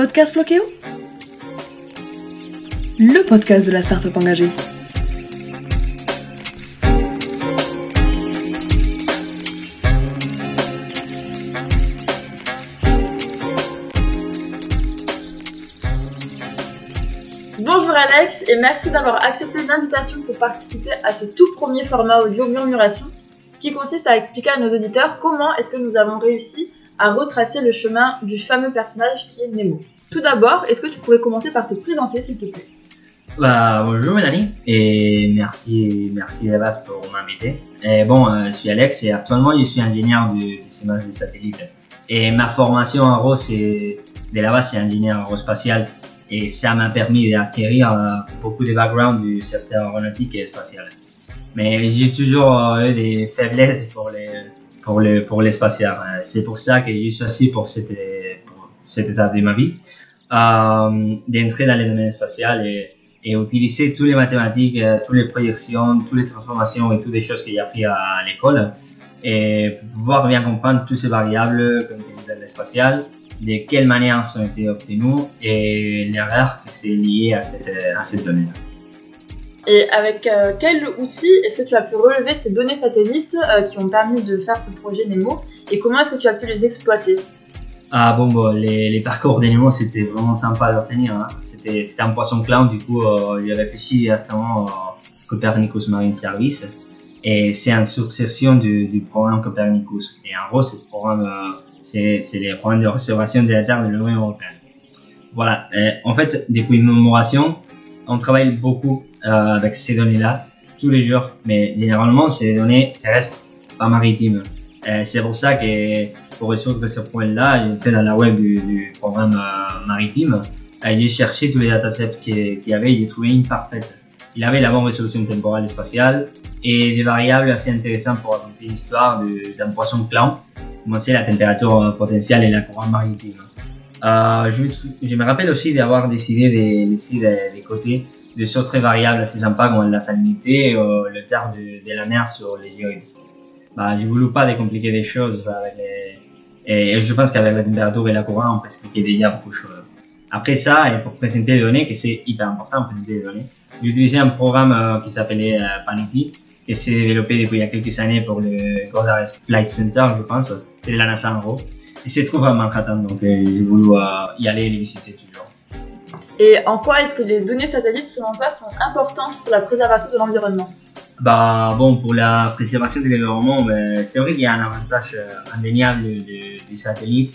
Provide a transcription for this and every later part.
Podcast Floqueo Le podcast de la start-up engagée. Bonjour Alex et merci d'avoir accepté l'invitation pour participer à ce tout premier format audio Murmuration qui consiste à expliquer à nos auditeurs comment est-ce que nous avons réussi à retracer le chemin du fameux personnage qui est Nemo. Tout d'abord, est-ce que tu pourrais commencer par te présenter s'il te plaît? Bah, bonjour Mélanie et merci, merci Evas pour m'inviter. Bon, euh, je suis Alex et actuellement je suis ingénieur de images des satellites. Et ma formation en gros, c'est de la base, c'est ingénieur aérospatial et ça m'a permis d'acquérir euh, beaucoup de background du secteur aéronautique et spatial. Mais j'ai toujours euh, eu des faiblesses pour les pour le pour les spatial. Euh, C'est pour ça que je suis assis pour cette pour cette étape de ma vie euh, d'entrer dans le domaine spatial et, utiliser toutes les mathématiques, euh, toutes les projections, toutes les transformations et toutes les choses que j'ai appris à, l'école et pouvoir bien comprendre toutes ces variables utilise dans l'espacial, de quelle manière elles ont été obtenues et l'erreur qui est liée à cette, à cette donnée. Et avec euh, quel outil est-ce que tu as pu relever ces données satellites euh, qui ont permis de faire ce projet Nemo? Et comment est-ce que tu as pu les exploiter? Ah bon, bon les, les parcours des Nemo, c'était vraiment sympa à retenir. Hein. C'était, un poisson clown, du coup, euh, il a réfléchi directement au Copernicus Marine Service. Et c'est une succession du, du programme Copernicus. Et en gros, c'est, le programme, euh, c'est, les programmes de restauration de la Terre de l'Union Européenne. Voilà. En fait, depuis une mémoration, on travaille beaucoup euh, avec ces données-là tous les jours, mais généralement, c'est des données terrestres, pas maritimes. C'est pour ça que pour résoudre ce problème-là, fait dans la web du, programme euh, maritime, j'ai cherché tous les datasets qu'il y avait j'ai trouvé une parfaite. Il avait la bonne résolution temporelle et spatiale et des variables assez intéressantes pour raconter l'histoire d'un poisson clown, comme c'est la température euh, potentielle et la courant maritime. Euh, je, me, rappelle aussi d'avoir décidé de laisser de, de des autres variables assez sympas comme la salinité ou le terre de, de la mer sur les dioïdes. Bah, je voulais pas décompliquer les choses et je pense qu'avec la température et la courant, on peut expliquer déjà beaucoup de choses. Après ça, et pour présenter les données, que c'est hyper important présenter les données, j'ai utilisé un programme euh, qui s'appelait euh, Panoply, qui s'est développé depuis il y a quelques années pour le Goddard Flight Center, je pense. C'est de la NASA en gros. Et c'est trouvé à Manhattan, donc euh, voulu euh, y aller et les visiter toujours. Et en quoi est-ce que les données satellites, selon toi, sont importantes pour la préservation de l'environnement? Bah bon, pour la préservation de l'environnement, ben, c'est vrai qu'il y a un avantage euh, indéniable du satellite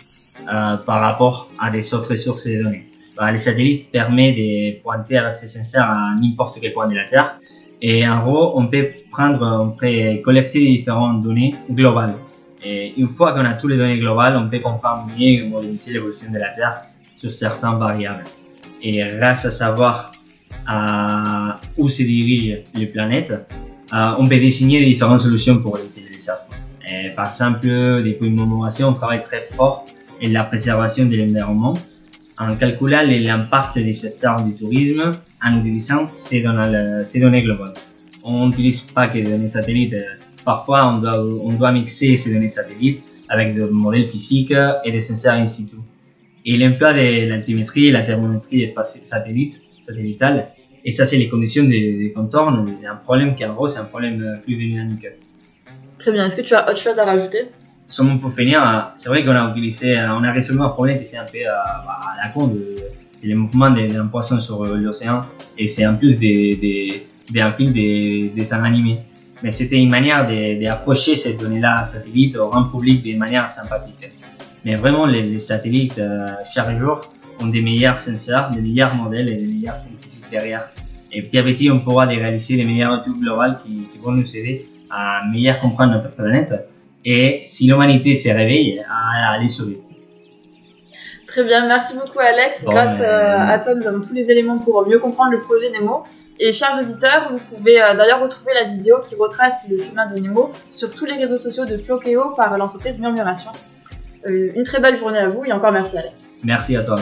euh, par rapport à des autres sources de données. Bah, les satellites permettent de pointer ces senseurs à n'importe quel point de la Terre. Et en gros, on peut prendre, on peut collecter différentes données globales. Et une fois qu'on a toutes les données globales, on peut comprendre mieux et l'évolution de la Terre sur certaines variables. Et grâce à savoir où se dirigent les planètes, on peut désigner des différentes solutions pour éviter les désastres. Par exemple, depuis une mémoration, on travaille très fort en la préservation de l'environnement en calculant l'impact des secteurs du tourisme en utilisant ces données, globales. On n'utilise pas que des données satellites. Parfois, on doit, on doit mixer ces données satellites avec des modèles physiques et des senseurs in situ. Et l'emploi de l'altimétrie et la thermométrie satellite, satellitale, et ça, c'est les conditions de, de contourne d'un problème qui, en gros, c'est un problème euh, fluidodynamique. Très bien, est-ce que tu as autre chose à rajouter? Seulement pour finir, c'est vrai qu'on a utilisé, euh, on a résolu un problème qui c'est un peu euh, bah, à la con, de- c'est le mouvement de- d'un poisson sur l'océan, et c'est en plus des, des, des, un film des, des dessins animés. Mais c'était une manière de- d'approcher ces données-là satellite au grand public de manière sympathique. Mais vraiment, les, les satellites, euh, chaque jour, ont des meilleurs senseurs, des meilleurs modèles et des meilleurs scientifiques derrière. Et petit à petit, on pourra réaliser les meilleures études globales qui, qui vont nous aider à mieux comprendre notre planète et si l'humanité se réveille, à, à les sauver. Très bien, merci beaucoup Alex. Bon, Grâce euh, à toi, nous avons tous les éléments pour mieux comprendre le projet Nemo. Et chers auditeurs, vous pouvez euh, d'ailleurs retrouver la vidéo qui retrace le chemin de Nemo sur tous les réseaux sociaux de Flokeo par l'entreprise Murmuration. Euh, une très belle journée à vous et encore merci Alex. Merci à toi.